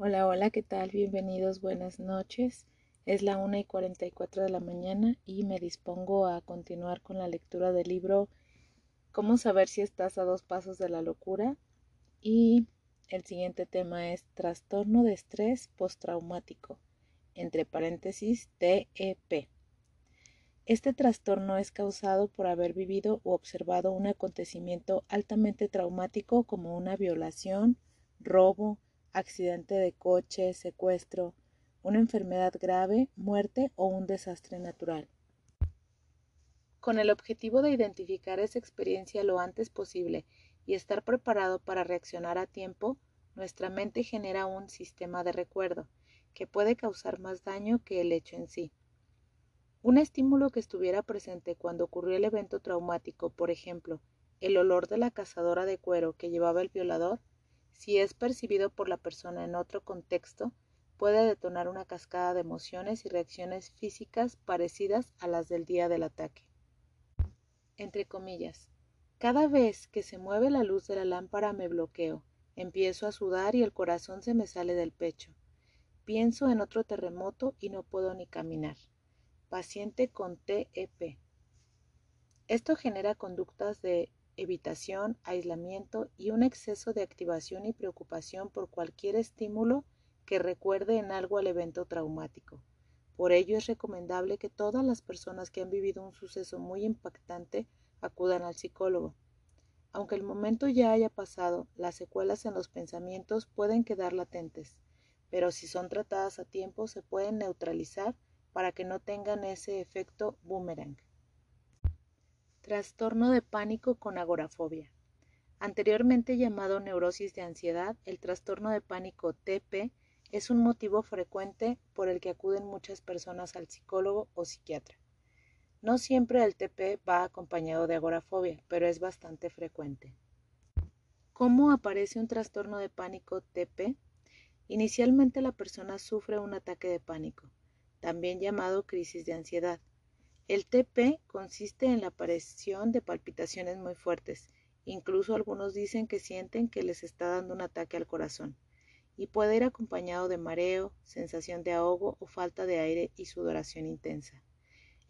Hola, hola, ¿qué tal? Bienvenidos, buenas noches. Es la una y cuarenta y cuatro de la mañana y me dispongo a continuar con la lectura del libro Cómo saber si estás a dos pasos de la locura. Y el siguiente tema es Trastorno de estrés postraumático, entre paréntesis TEP. Este trastorno es causado por haber vivido o observado un acontecimiento altamente traumático como una violación, robo, accidente de coche, secuestro, una enfermedad grave, muerte o un desastre natural. Con el objetivo de identificar esa experiencia lo antes posible y estar preparado para reaccionar a tiempo, nuestra mente genera un sistema de recuerdo que puede causar más daño que el hecho en sí. Un estímulo que estuviera presente cuando ocurrió el evento traumático, por ejemplo, el olor de la cazadora de cuero que llevaba el violador, si es percibido por la persona en otro contexto, puede detonar una cascada de emociones y reacciones físicas parecidas a las del día del ataque. Entre comillas, cada vez que se mueve la luz de la lámpara me bloqueo, empiezo a sudar y el corazón se me sale del pecho. Pienso en otro terremoto y no puedo ni caminar paciente con TEP. Esto genera conductas de evitación, aislamiento y un exceso de activación y preocupación por cualquier estímulo que recuerde en algo al evento traumático. Por ello es recomendable que todas las personas que han vivido un suceso muy impactante acudan al psicólogo. Aunque el momento ya haya pasado, las secuelas en los pensamientos pueden quedar latentes, pero si son tratadas a tiempo se pueden neutralizar para que no tengan ese efecto boomerang. Trastorno de pánico con agorafobia. Anteriormente llamado neurosis de ansiedad, el trastorno de pánico TP es un motivo frecuente por el que acuden muchas personas al psicólogo o psiquiatra. No siempre el TP va acompañado de agorafobia, pero es bastante frecuente. ¿Cómo aparece un trastorno de pánico TP? Inicialmente la persona sufre un ataque de pánico también llamado crisis de ansiedad. El TP consiste en la aparición de palpitaciones muy fuertes, incluso algunos dicen que sienten que les está dando un ataque al corazón, y puede ir acompañado de mareo, sensación de ahogo o falta de aire y sudoración intensa.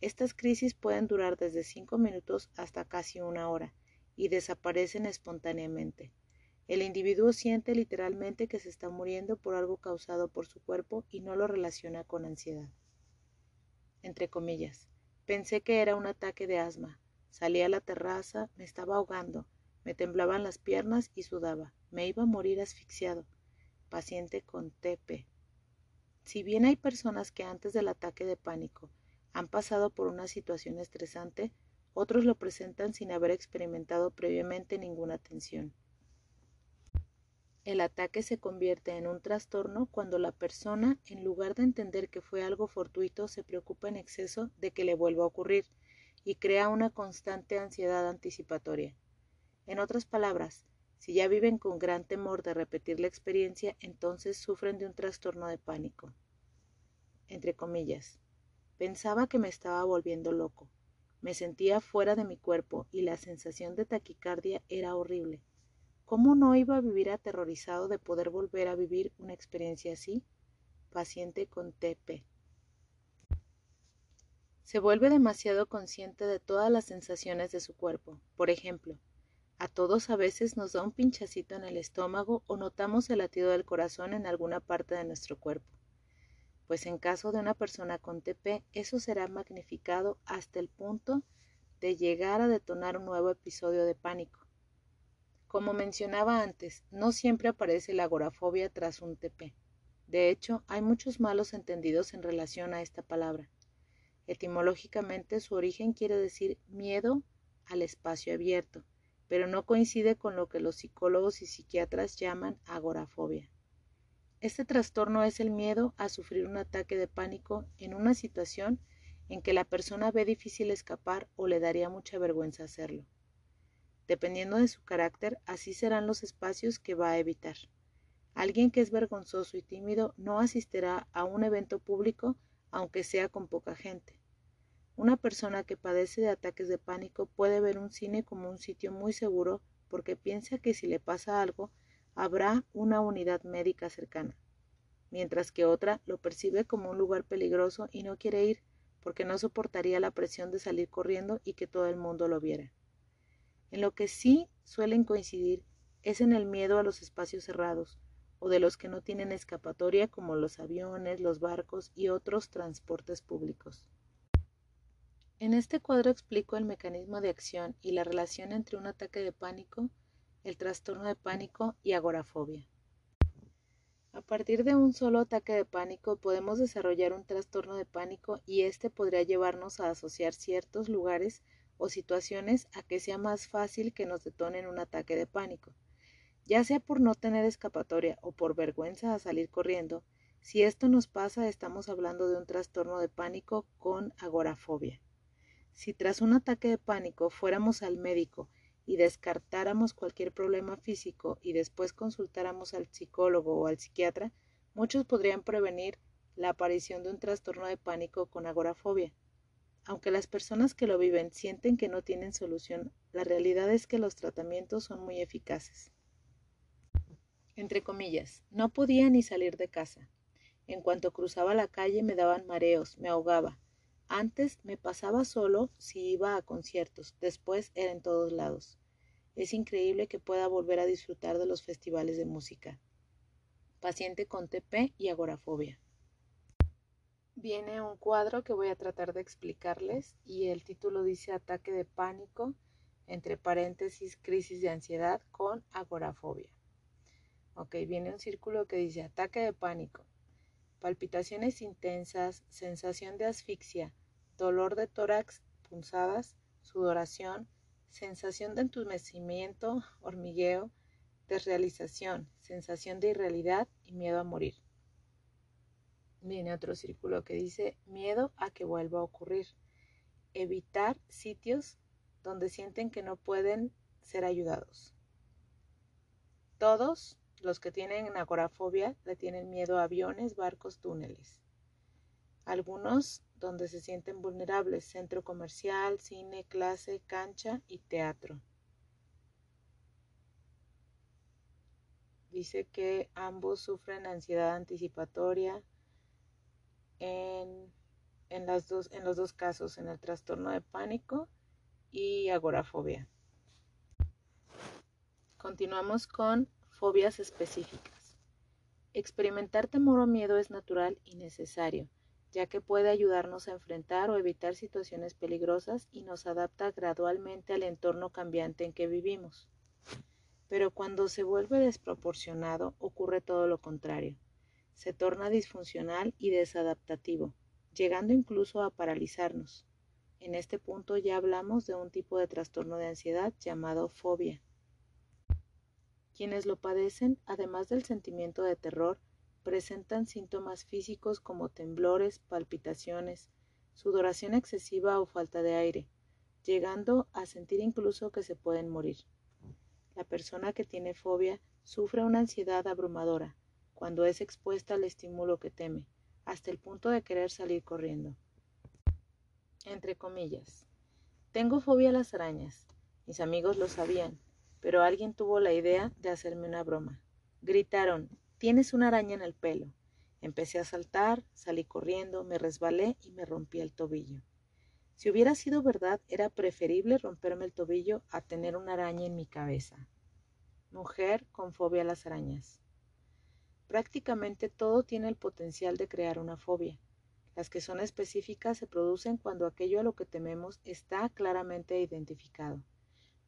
Estas crisis pueden durar desde 5 minutos hasta casi una hora y desaparecen espontáneamente. El individuo siente literalmente que se está muriendo por algo causado por su cuerpo y no lo relaciona con ansiedad. Entre comillas, pensé que era un ataque de asma. Salí a la terraza, me estaba ahogando, me temblaban las piernas y sudaba. Me iba a morir asfixiado. Paciente con TP. Si bien hay personas que antes del ataque de pánico han pasado por una situación estresante, otros lo presentan sin haber experimentado previamente ninguna tensión. El ataque se convierte en un trastorno cuando la persona, en lugar de entender que fue algo fortuito, se preocupa en exceso de que le vuelva a ocurrir y crea una constante ansiedad anticipatoria. En otras palabras, si ya viven con gran temor de repetir la experiencia, entonces sufren de un trastorno de pánico. Entre comillas, pensaba que me estaba volviendo loco. Me sentía fuera de mi cuerpo y la sensación de taquicardia era horrible. ¿Cómo no iba a vivir aterrorizado de poder volver a vivir una experiencia así? Paciente con TP. Se vuelve demasiado consciente de todas las sensaciones de su cuerpo. Por ejemplo, a todos a veces nos da un pinchacito en el estómago o notamos el latido del corazón en alguna parte de nuestro cuerpo. Pues en caso de una persona con TP, eso será magnificado hasta el punto de llegar a detonar un nuevo episodio de pánico. Como mencionaba antes, no siempre aparece la agorafobia tras un TP. De hecho, hay muchos malos entendidos en relación a esta palabra. Etimológicamente su origen quiere decir miedo al espacio abierto, pero no coincide con lo que los psicólogos y psiquiatras llaman agorafobia. Este trastorno es el miedo a sufrir un ataque de pánico en una situación en que la persona ve difícil escapar o le daría mucha vergüenza hacerlo. Dependiendo de su carácter, así serán los espacios que va a evitar. Alguien que es vergonzoso y tímido no asistirá a un evento público aunque sea con poca gente. Una persona que padece de ataques de pánico puede ver un cine como un sitio muy seguro porque piensa que si le pasa algo habrá una unidad médica cercana. mientras que otra lo percibe como un lugar peligroso y no quiere ir porque no soportaría la presión de salir corriendo y que todo el mundo lo viera. En lo que sí suelen coincidir es en el miedo a los espacios cerrados, o de los que no tienen escapatoria como los aviones, los barcos y otros transportes públicos. En este cuadro explico el mecanismo de acción y la relación entre un ataque de pánico, el trastorno de pánico y agorafobia. A partir de un solo ataque de pánico podemos desarrollar un trastorno de pánico y este podría llevarnos a asociar ciertos lugares o situaciones a que sea más fácil que nos detonen un ataque de pánico. Ya sea por no tener escapatoria o por vergüenza a salir corriendo, si esto nos pasa estamos hablando de un trastorno de pánico con agorafobia. Si tras un ataque de pánico fuéramos al médico y descartáramos cualquier problema físico y después consultáramos al psicólogo o al psiquiatra, muchos podrían prevenir la aparición de un trastorno de pánico con agorafobia. Aunque las personas que lo viven sienten que no tienen solución, la realidad es que los tratamientos son muy eficaces. Entre comillas, no podía ni salir de casa. En cuanto cruzaba la calle me daban mareos, me ahogaba, antes me pasaba solo si iba a conciertos, después era en todos lados. Es increíble que pueda volver a disfrutar de los festivales de música. Paciente con TP y agorafobia. Viene un cuadro que voy a tratar de explicarles y el título dice ataque de pánico, entre paréntesis crisis de ansiedad con agorafobia. Ok, viene un círculo que dice ataque de pánico, palpitaciones intensas, sensación de asfixia, dolor de tórax, punzadas, sudoración, sensación de entumecimiento, hormigueo, desrealización, sensación de irrealidad y miedo a morir. Viene otro círculo que dice miedo a que vuelva a ocurrir. Evitar sitios donde sienten que no pueden ser ayudados. Todos los que tienen agorafobia le tienen miedo a aviones, barcos, túneles. Algunos donde se sienten vulnerables, centro comercial, cine, clase, cancha y teatro. Dice que ambos sufren ansiedad anticipatoria en, en los dos casos, en el trastorno de pánico y agorafobia. Continuamos con Fobias específicas. Experimentar temor o miedo es natural y necesario, ya que puede ayudarnos a enfrentar o evitar situaciones peligrosas y nos adapta gradualmente al entorno cambiante en que vivimos. Pero cuando se vuelve desproporcionado ocurre todo lo contrario. Se torna disfuncional y desadaptativo, llegando incluso a paralizarnos. En este punto ya hablamos de un tipo de trastorno de ansiedad llamado fobia. Quienes lo padecen, además del sentimiento de terror, presentan síntomas físicos como temblores, palpitaciones, sudoración excesiva o falta de aire, llegando a sentir incluso que se pueden morir. La persona que tiene fobia sufre una ansiedad abrumadora cuando es expuesta al estímulo que teme, hasta el punto de querer salir corriendo. Entre comillas. Tengo fobia a las arañas. Mis amigos lo sabían, pero alguien tuvo la idea de hacerme una broma. Gritaron, tienes una araña en el pelo. Empecé a saltar, salí corriendo, me resbalé y me rompí el tobillo. Si hubiera sido verdad, era preferible romperme el tobillo a tener una araña en mi cabeza. Mujer con fobia a las arañas. Prácticamente todo tiene el potencial de crear una fobia. Las que son específicas se producen cuando aquello a lo que tememos está claramente identificado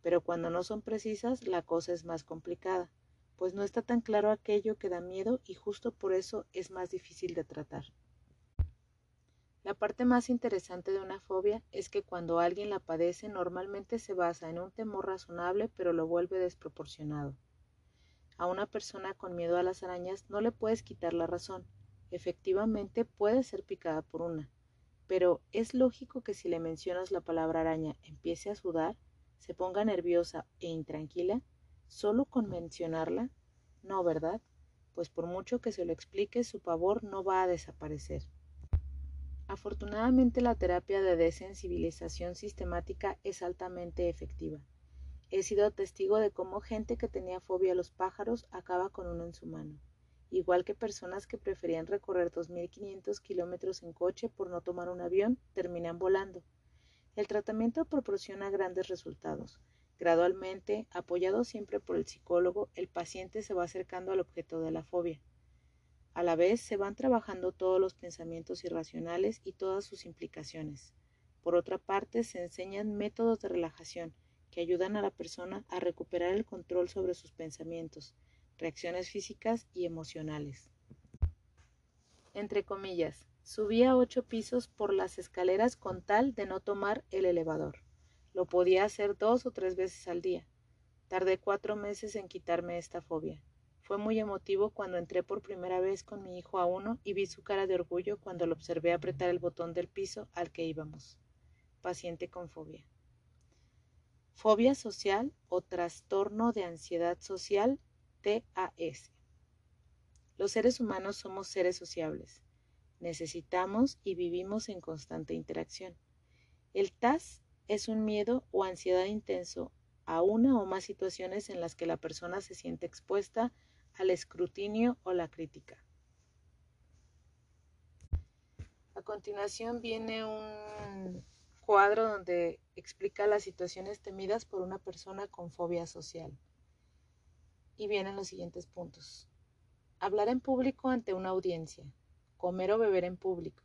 pero cuando no son precisas la cosa es más complicada, pues no está tan claro aquello que da miedo y justo por eso es más difícil de tratar. La parte más interesante de una fobia es que cuando alguien la padece normalmente se basa en un temor razonable pero lo vuelve desproporcionado. A una persona con miedo a las arañas no le puedes quitar la razón. Efectivamente puede ser picada por una. Pero es lógico que si le mencionas la palabra araña empiece a sudar se ponga nerviosa e intranquila solo con mencionarla? No, ¿verdad? Pues por mucho que se lo explique, su pavor no va a desaparecer. Afortunadamente la terapia de desensibilización sistemática es altamente efectiva. He sido testigo de cómo gente que tenía fobia a los pájaros acaba con uno en su mano. igual que personas que preferían recorrer 2.500 kilómetros en coche por no tomar un avión, terminan volando. El tratamiento proporciona grandes resultados. Gradualmente, apoyado siempre por el psicólogo, el paciente se va acercando al objeto de la fobia. A la vez, se van trabajando todos los pensamientos irracionales y todas sus implicaciones. Por otra parte, se enseñan métodos de relajación que ayudan a la persona a recuperar el control sobre sus pensamientos, reacciones físicas y emocionales. Entre comillas, subía ocho pisos por las escaleras con tal de no tomar el elevador. Lo podía hacer dos o tres veces al día. Tardé cuatro meses en quitarme esta fobia. Fue muy emotivo cuando entré por primera vez con mi hijo a uno y vi su cara de orgullo cuando lo observé apretar el botón del piso al que íbamos. Paciente con fobia. Fobia social o trastorno de ansiedad social TAS. Los seres humanos somos seres sociables. Necesitamos y vivimos en constante interacción. El TAS es un miedo o ansiedad intenso a una o más situaciones en las que la persona se siente expuesta al escrutinio o la crítica. A continuación viene un cuadro donde explica las situaciones temidas por una persona con fobia social. Y vienen los siguientes puntos. Hablar en público ante una audiencia, comer o beber en público,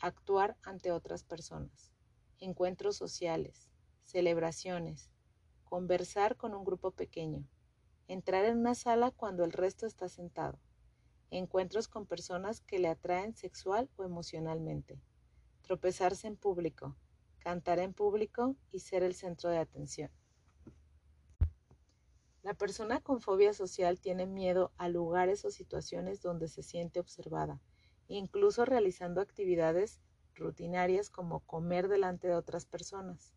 actuar ante otras personas, encuentros sociales, celebraciones, conversar con un grupo pequeño, entrar en una sala cuando el resto está sentado, encuentros con personas que le atraen sexual o emocionalmente, tropezarse en público, cantar en público y ser el centro de atención. La persona con fobia social tiene miedo a lugares o situaciones donde se siente observada, incluso realizando actividades rutinarias como comer delante de otras personas.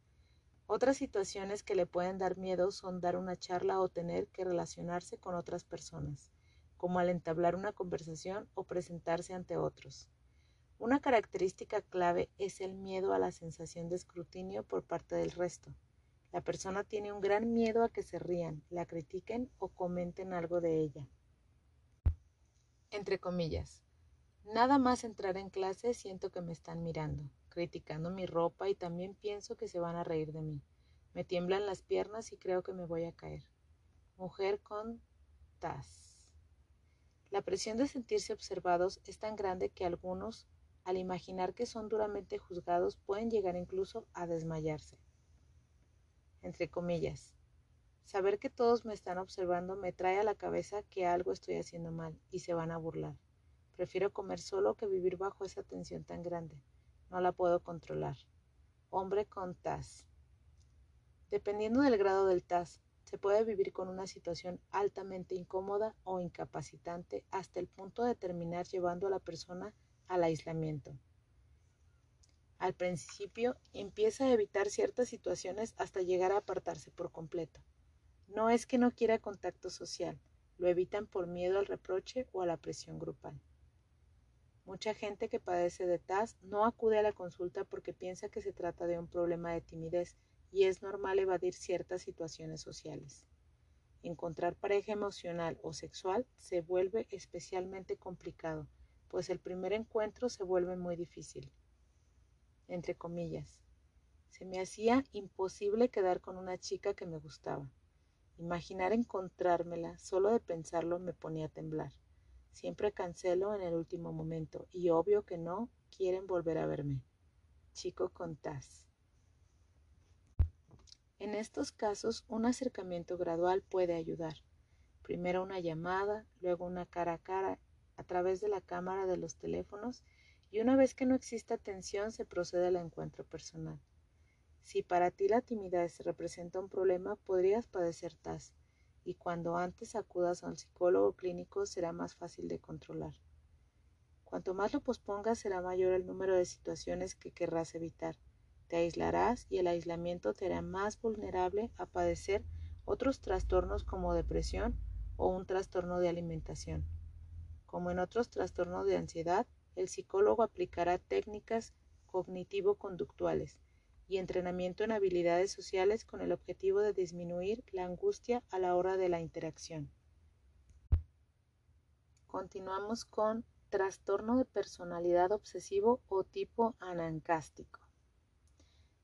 Otras situaciones que le pueden dar miedo son dar una charla o tener que relacionarse con otras personas, como al entablar una conversación o presentarse ante otros. Una característica clave es el miedo a la sensación de escrutinio por parte del resto. La persona tiene un gran miedo a que se rían, la critiquen o comenten algo de ella. Entre comillas. Nada más entrar en clase siento que me están mirando, criticando mi ropa y también pienso que se van a reír de mí. Me tiemblan las piernas y creo que me voy a caer. Mujer con TAS. La presión de sentirse observados es tan grande que algunos, al imaginar que son duramente juzgados, pueden llegar incluso a desmayarse entre comillas. Saber que todos me están observando me trae a la cabeza que algo estoy haciendo mal y se van a burlar. Prefiero comer solo que vivir bajo esa tensión tan grande. No la puedo controlar. Hombre con TAS. Dependiendo del grado del TAS, se puede vivir con una situación altamente incómoda o incapacitante hasta el punto de terminar llevando a la persona al aislamiento. Al principio empieza a evitar ciertas situaciones hasta llegar a apartarse por completo. No es que no quiera contacto social, lo evitan por miedo al reproche o a la presión grupal. Mucha gente que padece de TAS no acude a la consulta porque piensa que se trata de un problema de timidez y es normal evadir ciertas situaciones sociales. Encontrar pareja emocional o sexual se vuelve especialmente complicado, pues el primer encuentro se vuelve muy difícil entre comillas. Se me hacía imposible quedar con una chica que me gustaba. Imaginar encontrármela, solo de pensarlo me ponía a temblar. Siempre cancelo en el último momento y obvio que no quieren volver a verme. Chico con TAS. En estos casos, un acercamiento gradual puede ayudar. Primero una llamada, luego una cara a cara a través de la cámara de los teléfonos y una vez que no exista tensión se procede al encuentro personal. Si para ti la timidez representa un problema, podrías padecer TAS, y cuando antes acudas a un psicólogo clínico será más fácil de controlar. Cuanto más lo pospongas, será mayor el número de situaciones que querrás evitar. Te aislarás y el aislamiento te hará más vulnerable a padecer otros trastornos como depresión o un trastorno de alimentación. Como en otros trastornos de ansiedad, el psicólogo aplicará técnicas cognitivo-conductuales y entrenamiento en habilidades sociales con el objetivo de disminuir la angustia a la hora de la interacción. Continuamos con trastorno de personalidad obsesivo o tipo anancástico.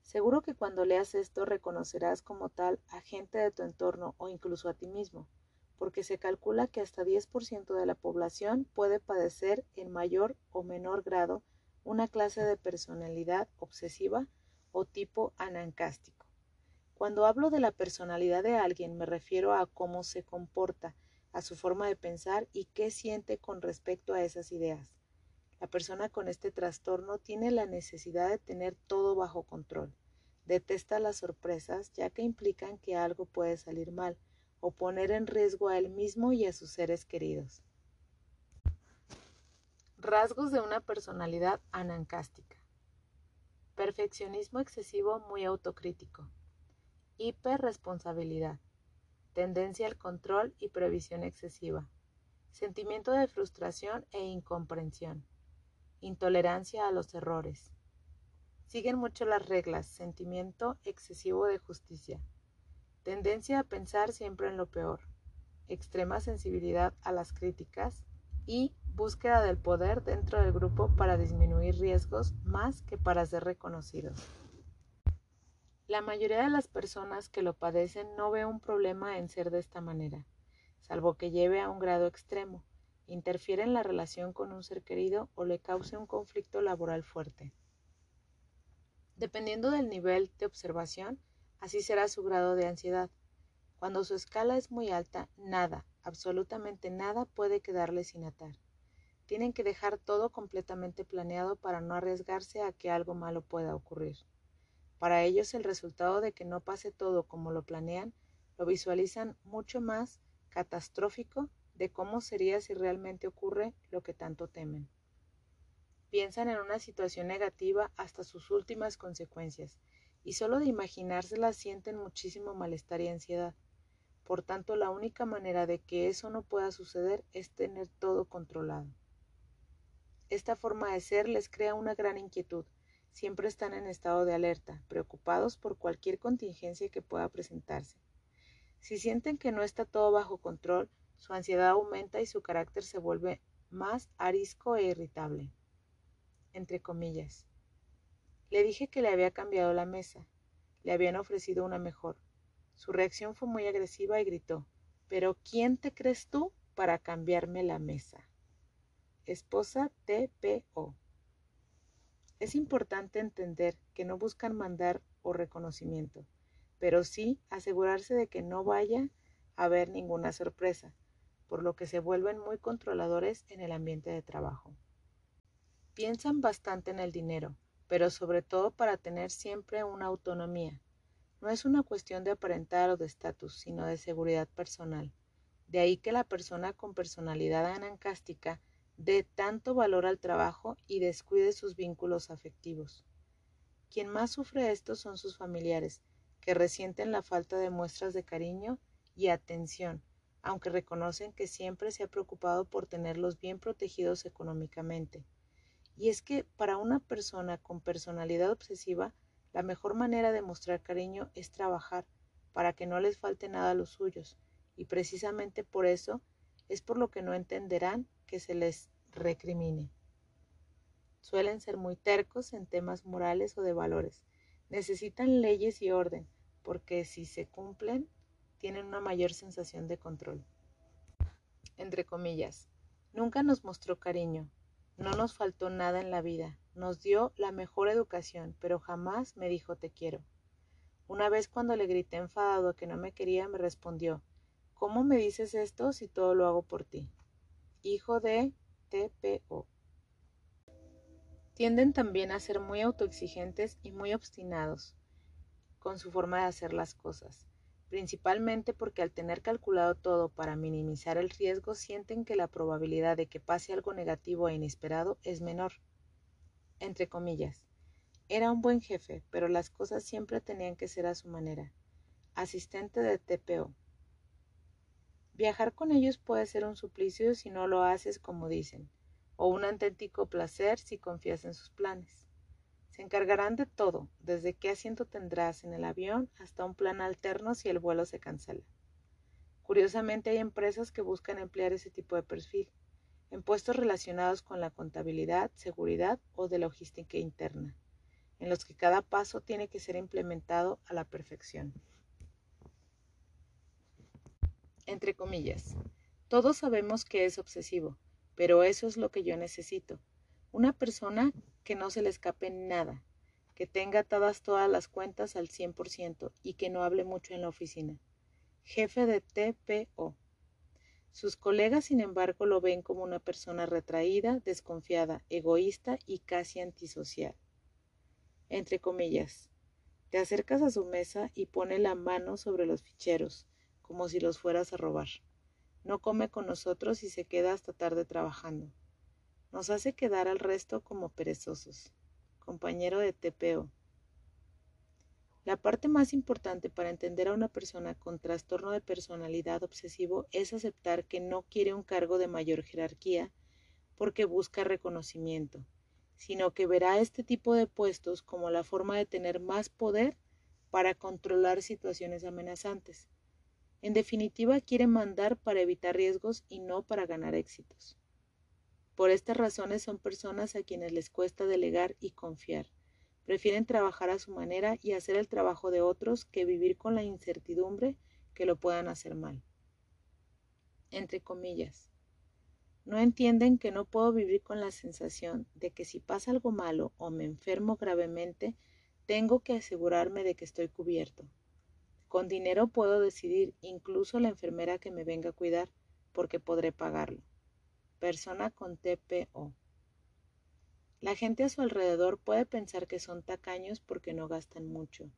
Seguro que cuando leas esto reconocerás como tal a gente de tu entorno o incluso a ti mismo, porque se calcula que hasta 10% de la población puede padecer en mayor o menor grado una clase de personalidad obsesiva o tipo anancástico. Cuando hablo de la personalidad de alguien me refiero a cómo se comporta, a su forma de pensar y qué siente con respecto a esas ideas. La persona con este trastorno tiene la necesidad de tener todo bajo control. Detesta las sorpresas ya que implican que algo puede salir mal o poner en riesgo a él mismo y a sus seres queridos. Rasgos de una personalidad anancástica. Perfeccionismo excesivo muy autocrítico. Hiperresponsabilidad. Tendencia al control y previsión excesiva. Sentimiento de frustración e incomprensión intolerancia a los errores. Siguen mucho las reglas, sentimiento excesivo de justicia, tendencia a pensar siempre en lo peor, extrema sensibilidad a las críticas y búsqueda del poder dentro del grupo para disminuir riesgos más que para ser reconocidos. La mayoría de las personas que lo padecen no ve un problema en ser de esta manera, salvo que lleve a un grado extremo, interfiere en la relación con un ser querido o le cause un conflicto laboral fuerte. Dependiendo del nivel de observación, así será su grado de ansiedad. Cuando su escala es muy alta, nada, absolutamente nada puede quedarle sin atar. Tienen que dejar todo completamente planeado para no arriesgarse a que algo malo pueda ocurrir. Para ellos el resultado de que no pase todo como lo planean lo visualizan mucho más catastrófico de cómo sería si realmente ocurre lo que tanto temen. Piensan en una situación negativa hasta sus últimas consecuencias, y solo de imaginárselas sienten muchísimo malestar y ansiedad. Por tanto, la única manera de que eso no pueda suceder es tener todo controlado. Esta forma de ser les crea una gran inquietud. Siempre están en estado de alerta, preocupados por cualquier contingencia que pueda presentarse. Si sienten que no está todo bajo control, su ansiedad aumenta y su carácter se vuelve más arisco e irritable. Entre comillas. Le dije que le había cambiado la mesa. Le habían ofrecido una mejor. Su reacción fue muy agresiva y gritó, ¿Pero quién te crees tú para cambiarme la mesa? Esposa TPO. Es importante entender que no buscan mandar o reconocimiento, pero sí asegurarse de que no vaya a haber ninguna sorpresa, por lo que se vuelven muy controladores en el ambiente de trabajo. Piensan bastante en el dinero, pero sobre todo para tener siempre una autonomía. No es una cuestión de aparentar o de estatus, sino de seguridad personal. De ahí que la persona con personalidad anancástica dé tanto valor al trabajo y descuide sus vínculos afectivos. Quien más sufre esto son sus familiares, que resienten la falta de muestras de cariño y atención aunque reconocen que siempre se ha preocupado por tenerlos bien protegidos económicamente. Y es que para una persona con personalidad obsesiva, la mejor manera de mostrar cariño es trabajar para que no les falte nada a los suyos, y precisamente por eso es por lo que no entenderán que se les recrimine. Suelen ser muy tercos en temas morales o de valores. Necesitan leyes y orden, porque si se cumplen, tienen una mayor sensación de control. Entre comillas, nunca nos mostró cariño, no nos faltó nada en la vida, nos dio la mejor educación, pero jamás me dijo te quiero. Una vez cuando le grité enfadado que no me quería, me respondió, ¿cómo me dices esto si todo lo hago por ti? Hijo de TPO. Tienden también a ser muy autoexigentes y muy obstinados con su forma de hacer las cosas principalmente porque al tener calculado todo para minimizar el riesgo sienten que la probabilidad de que pase algo negativo e inesperado es menor. Entre comillas, era un buen jefe, pero las cosas siempre tenían que ser a su manera. Asistente de TPO. Viajar con ellos puede ser un suplicio si no lo haces como dicen, o un auténtico placer si confías en sus planes. Se encargarán de todo, desde qué asiento tendrás en el avión hasta un plan alterno si el vuelo se cancela. Curiosamente hay empresas que buscan emplear ese tipo de perfil. en puestos relacionados con la contabilidad, seguridad o de logística interna, en los que cada paso tiene que ser implementado a la perfección. Entre comillas, todos sabemos que es obsesivo, pero eso es lo que yo necesito. Una persona que no se le escape nada, que tenga atadas todas las cuentas al 100% y que no hable mucho en la oficina. Jefe de TPO. Sus colegas, sin embargo, lo ven como una persona retraída, desconfiada, egoísta y casi antisocial. Entre comillas, te acercas a su mesa y pone la mano sobre los ficheros, como si los fueras a robar. No come con nosotros y se queda hasta tarde trabajando. Nos hace quedar al resto como perezosos. Compañero de TPO. La parte más importante para entender a una persona con trastorno de personalidad obsesivo es aceptar que no quiere un cargo de mayor jerarquía porque busca reconocimiento, sino que verá este tipo de puestos como la forma de tener más poder para controlar situaciones amenazantes. En definitiva, quiere mandar para evitar riesgos y no para ganar éxitos. Por estas razones son personas a quienes les cuesta delegar y confiar. Prefieren trabajar a su manera y hacer el trabajo de otros que vivir con la incertidumbre que lo puedan hacer mal. Entre comillas. No entienden que no puedo vivir con la sensación de que si pasa algo malo o me enfermo gravemente, tengo que asegurarme de que estoy cubierto. Con dinero puedo decidir incluso la enfermera que me venga a cuidar, porque podré pagarlo. Persona con TPO. La gente a su alrededor puede pensar que son tacaños porque no gastan mucho.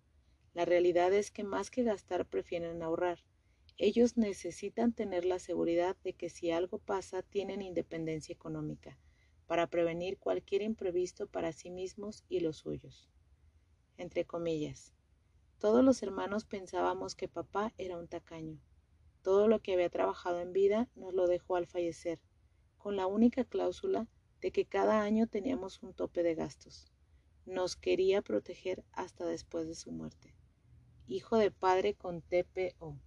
La realidad es que más que gastar prefieren ahorrar. Ellos necesitan tener la seguridad de que si algo pasa tienen independencia económica para prevenir cualquier imprevisto para sí mismos y los suyos. Entre comillas. Todos los hermanos pensábamos que papá era un tacaño. Todo lo que había trabajado en vida nos lo dejó al fallecer, con la única cláusula de que cada año teníamos un tope de gastos. Nos quería proteger hasta después de su muerte. Hijo de padre con TPO.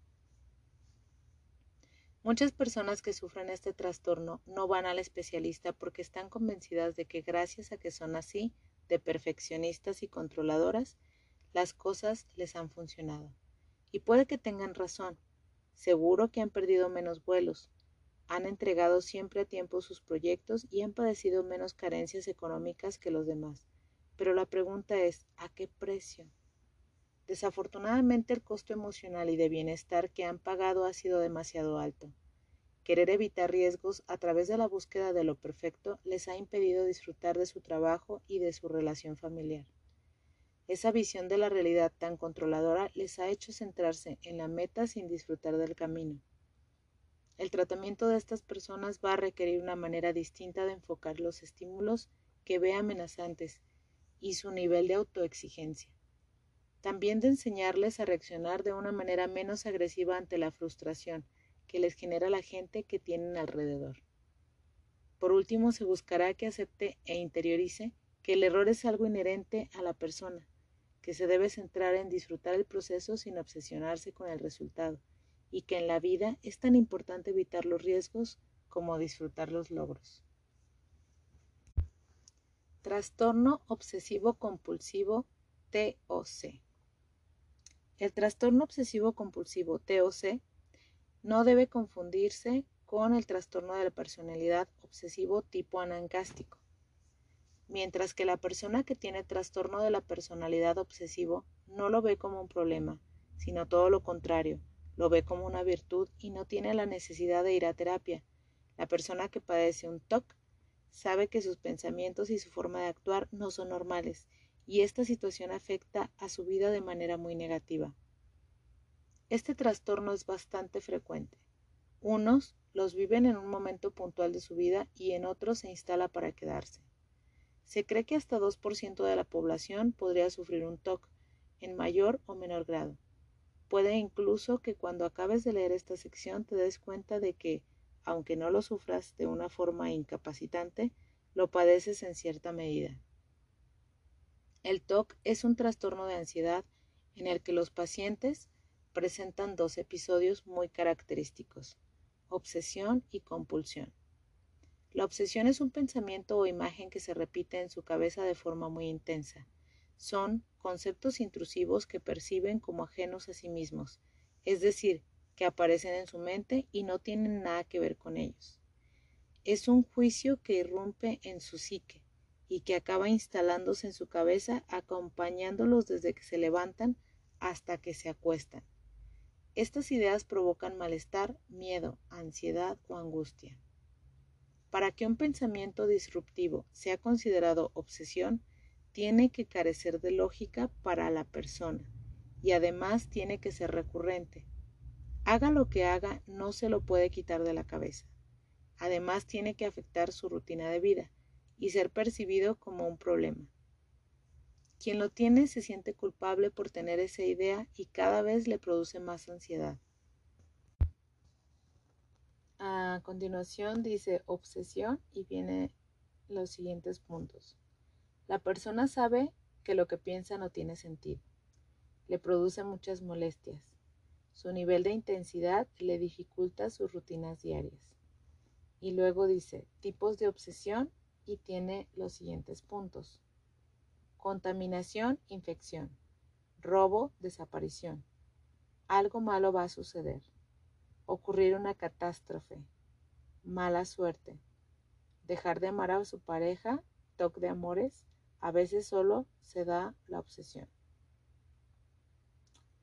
Muchas personas que sufren este trastorno no van al especialista porque están convencidas de que gracias a que son así, de perfeccionistas y controladoras, las cosas les han funcionado. Y puede que tengan razón. Seguro que han perdido menos vuelos, han entregado siempre a tiempo sus proyectos y han padecido menos carencias económicas que los demás. Pero la pregunta es, ¿a qué precio? Desafortunadamente el costo emocional y de bienestar que han pagado ha sido demasiado alto. Querer evitar riesgos a través de la búsqueda de lo perfecto les ha impedido disfrutar de su trabajo y de su relación familiar. Esa visión de la realidad tan controladora les ha hecho centrarse en la meta sin disfrutar del camino. El tratamiento de estas personas va a requerir una manera distinta de enfocar los estímulos que ve amenazantes y su nivel de autoexigencia. También de enseñarles a reaccionar de una manera menos agresiva ante la frustración que les genera la gente que tienen alrededor. Por último, se buscará que acepte e interiorice que el error es algo inherente a la persona que se debe centrar en disfrutar el proceso sin obsesionarse con el resultado, y que en la vida es tan importante evitar los riesgos como disfrutar los logros. Trastorno obsesivo compulsivo TOC. El trastorno obsesivo compulsivo TOC no debe confundirse con el trastorno de la personalidad obsesivo tipo anancástico mientras que la persona que tiene trastorno de la personalidad obsesivo no lo ve como un problema, sino todo lo contrario, lo ve como una virtud y no tiene la necesidad de ir a terapia. La persona que padece un TOC sabe que sus pensamientos y su forma de actuar no son normales y esta situación afecta a su vida de manera muy negativa. Este trastorno es bastante frecuente. Unos los viven en un momento puntual de su vida y en otros se instala para quedarse. Se cree que hasta 2% de la población podría sufrir un TOC en mayor o menor grado. Puede incluso que cuando acabes de leer esta sección te des cuenta de que, aunque no lo sufras de una forma incapacitante, lo padeces en cierta medida. El TOC es un trastorno de ansiedad en el que los pacientes presentan dos episodios muy característicos, obsesión y compulsión. La obsesión es un pensamiento o imagen que se repite en su cabeza de forma muy intensa. Son conceptos intrusivos que perciben como ajenos a sí mismos, es decir, que aparecen en su mente y no tienen nada que ver con ellos. Es un juicio que irrumpe en su psique y que acaba instalándose en su cabeza acompañándolos desde que se levantan hasta que se acuestan. Estas ideas provocan malestar, miedo, ansiedad o angustia. Para que un pensamiento disruptivo sea considerado obsesión, tiene que carecer de lógica para la persona y además tiene que ser recurrente. Haga lo que haga, no se lo puede quitar de la cabeza. Además tiene que afectar su rutina de vida y ser percibido como un problema. Quien lo tiene se siente culpable por tener esa idea y cada vez le produce más ansiedad. A continuación dice obsesión y viene los siguientes puntos. La persona sabe que lo que piensa no tiene sentido. Le produce muchas molestias. Su nivel de intensidad le dificulta sus rutinas diarias. Y luego dice tipos de obsesión y tiene los siguientes puntos. Contaminación, infección. Robo, desaparición. Algo malo va a suceder ocurrir una catástrofe, mala suerte, dejar de amar a su pareja, toque de amores, a veces solo se da la obsesión.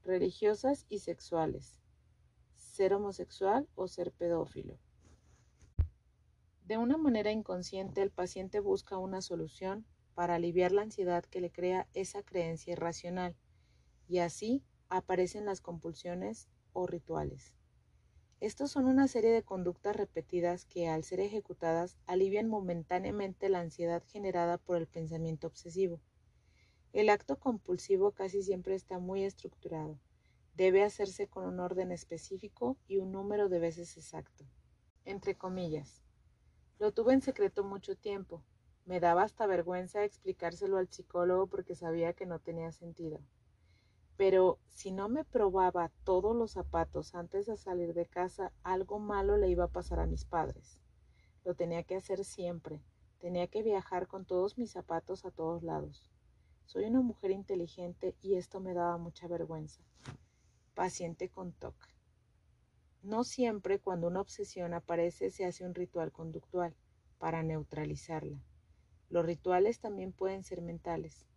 Religiosas y sexuales, ser homosexual o ser pedófilo. De una manera inconsciente el paciente busca una solución para aliviar la ansiedad que le crea esa creencia irracional y así aparecen las compulsiones o rituales. Estos son una serie de conductas repetidas que, al ser ejecutadas, alivian momentáneamente la ansiedad generada por el pensamiento obsesivo. El acto compulsivo casi siempre está muy estructurado. Debe hacerse con un orden específico y un número de veces exacto. Entre comillas. Lo tuve en secreto mucho tiempo. Me daba hasta vergüenza explicárselo al psicólogo porque sabía que no tenía sentido. Pero si no me probaba todos los zapatos antes de salir de casa, algo malo le iba a pasar a mis padres. Lo tenía que hacer siempre. Tenía que viajar con todos mis zapatos a todos lados. Soy una mujer inteligente y esto me daba mucha vergüenza. Paciente con TOC. No siempre cuando una obsesión aparece se hace un ritual conductual para neutralizarla. Los rituales también pueden ser mentales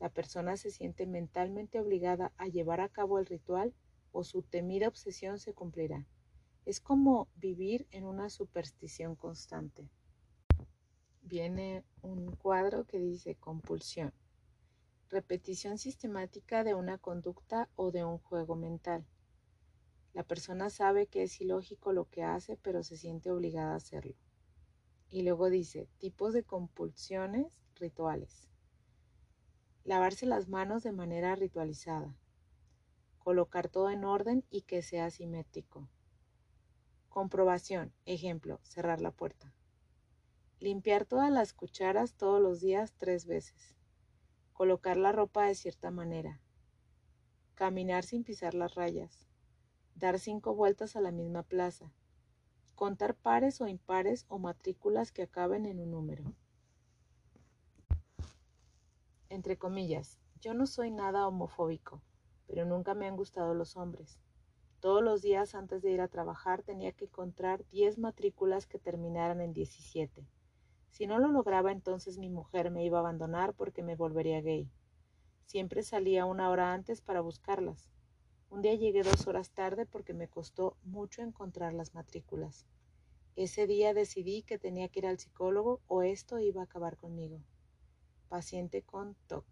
la persona se siente mentalmente obligada a llevar a cabo el ritual o su temida obsesión se cumplirá. Es como vivir en una superstición constante. Viene un cuadro que dice compulsión. Repetición sistemática de una conducta o de un juego mental. La persona sabe que es ilógico lo que hace, pero se siente obligada a hacerlo. Y luego dice tipos de compulsiones rituales. Lavarse las manos de manera ritualizada. Colocar todo en orden y que sea simétrico. Comprobación. Ejemplo, cerrar la puerta. Limpiar todas las cucharas todos los días tres veces. Colocar la ropa de cierta manera. Caminar sin pisar las rayas. Dar cinco vueltas a la misma plaza. Contar pares o impares o matrículas que acaben en un número entre comillas, yo no soy nada homofóbico, pero nunca me han gustado los hombres. Todos los días antes de ir a trabajar tenía que encontrar 10 matrículas que terminaran en 17. Si no lo lograba entonces mi mujer me iba a abandonar porque me volvería gay. Siempre salía una hora antes para buscarlas. Un día llegué dos horas tarde porque me costó mucho encontrar las matrículas. Ese día decidí que tenía que ir al psicólogo o esto iba a acabar conmigo paciente con TOC.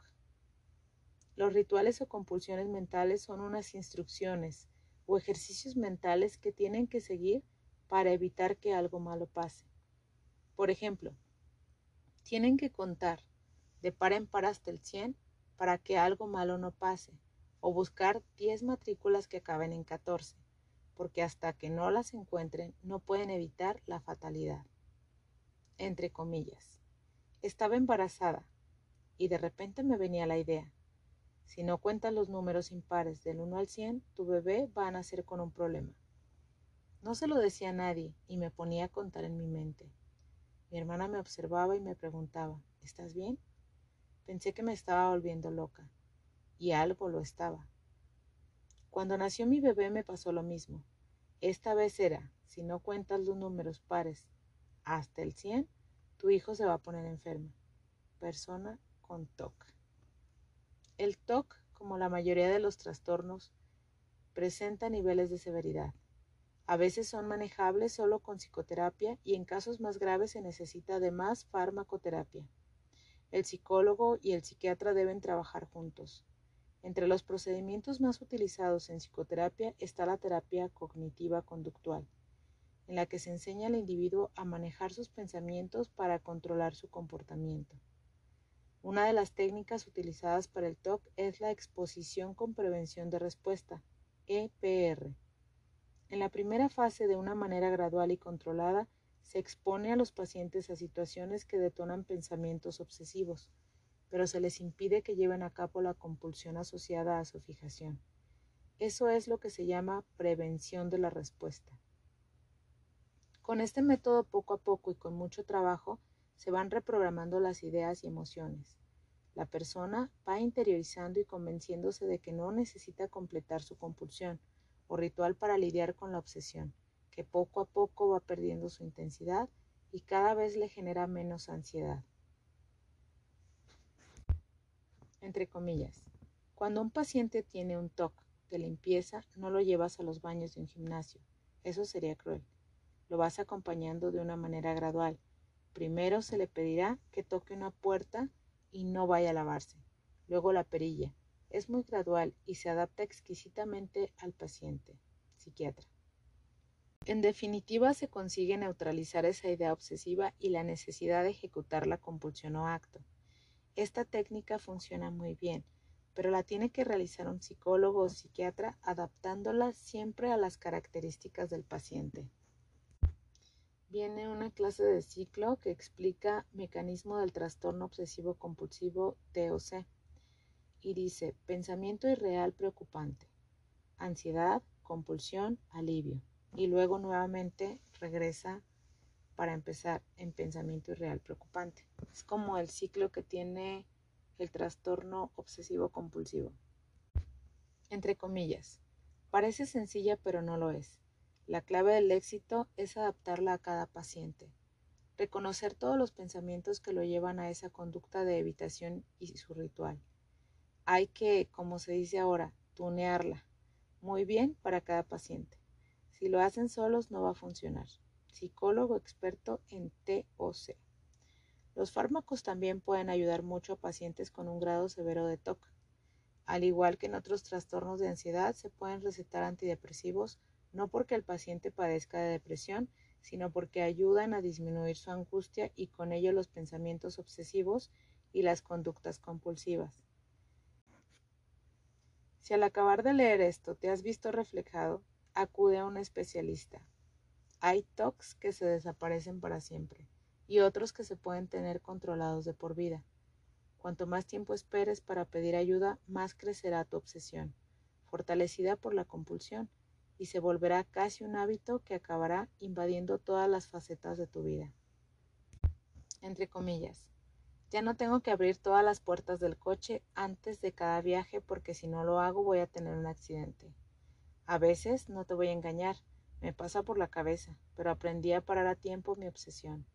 Los rituales o compulsiones mentales son unas instrucciones o ejercicios mentales que tienen que seguir para evitar que algo malo pase. Por ejemplo, tienen que contar de par en par hasta el 100 para que algo malo no pase, o buscar 10 matrículas que acaben en 14, porque hasta que no las encuentren no pueden evitar la fatalidad. Entre comillas. Estaba embarazada, y de repente me venía la idea. Si no cuentas los números impares del 1 al 100, tu bebé va a nacer con un problema. No se lo decía a nadie y me ponía a contar en mi mente. Mi hermana me observaba y me preguntaba, ¿estás bien? Pensé que me estaba volviendo loca. Y algo lo estaba. Cuando nació mi bebé me pasó lo mismo. Esta vez era, si no cuentas los números pares hasta el 100, tu hijo se va a poner enfermo. Persona con TOC. El TOC, como la mayoría de los trastornos, presenta niveles de severidad. A veces son manejables solo con psicoterapia y en casos más graves se necesita además farmacoterapia. El psicólogo y el psiquiatra deben trabajar juntos. Entre los procedimientos más utilizados en psicoterapia está la terapia cognitiva conductual, en la que se enseña al individuo a manejar sus pensamientos para controlar su comportamiento. Una de las técnicas utilizadas para el TOC es la exposición con prevención de respuesta, EPR. En la primera fase, de una manera gradual y controlada, se expone a los pacientes a situaciones que detonan pensamientos obsesivos, pero se les impide que lleven a cabo la compulsión asociada a su fijación. Eso es lo que se llama prevención de la respuesta. Con este método poco a poco y con mucho trabajo se van reprogramando las ideas y emociones. La persona va interiorizando y convenciéndose de que no necesita completar su compulsión, o ritual para lidiar con la obsesión, que poco a poco va perdiendo su intensidad y cada vez le genera menos ansiedad. Entre comillas, cuando un paciente tiene un TOC de limpieza, no lo llevas a los baños de un gimnasio. Eso sería cruel. Lo vas acompañando de una manera gradual. Primero se le pedirá que toque una puerta y no vaya a lavarse. Luego la perilla, es muy gradual y se adapta exquisitamente al paciente. Psiquiatra. En definitiva, se consigue neutralizar esa idea obsesiva y la necesidad de ejecutar la compulsión o acto. Esta técnica funciona muy bien, pero la tiene que realizar un psicólogo o psiquiatra adaptándola siempre a las características del paciente. Viene una clase de ciclo que explica mecanismo del trastorno obsesivo compulsivo TOC y dice pensamiento irreal preocupante, ansiedad, compulsión, alivio. Y luego nuevamente regresa para empezar en pensamiento irreal preocupante. Es como el ciclo que tiene el trastorno obsesivo compulsivo. Entre comillas, parece sencilla pero no lo es. La clave del éxito es adaptarla a cada paciente. Reconocer todos los pensamientos que lo llevan a esa conducta de evitación y su ritual hay que, como se dice ahora, tunearla muy bien para cada paciente. Si lo hacen solos no va a funcionar. Psicólogo experto en TOC. Los fármacos también pueden ayudar mucho a pacientes con un grado severo de TOC. Al igual que en otros trastornos de ansiedad, se pueden recetar antidepresivos no porque el paciente padezca de depresión, sino porque ayudan a disminuir su angustia y con ello los pensamientos obsesivos y las conductas compulsivas. Si al acabar de leer esto te has visto reflejado, acude a un especialista. Hay TOCs que se desaparecen para siempre y otros que se pueden tener controlados de por vida. Cuanto más tiempo esperes para pedir ayuda, más crecerá tu obsesión, fortalecida por la compulsión, y se volverá casi un hábito que acabará invadiendo todas las facetas de tu vida. Entre comillas, ya no tengo que abrir todas las puertas del coche antes de cada viaje porque si no lo hago voy a tener un accidente. A veces, no te voy a engañar, me pasa por la cabeza, pero aprendí a parar a tiempo mi obsesión.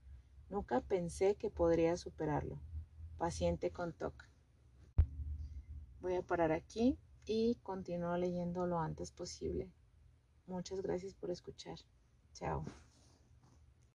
Nunca pensé que podría superarlo. Paciente con TOC. Voy a parar aquí y continúo leyendo lo antes posible. Muchas gracias por escuchar. Chao.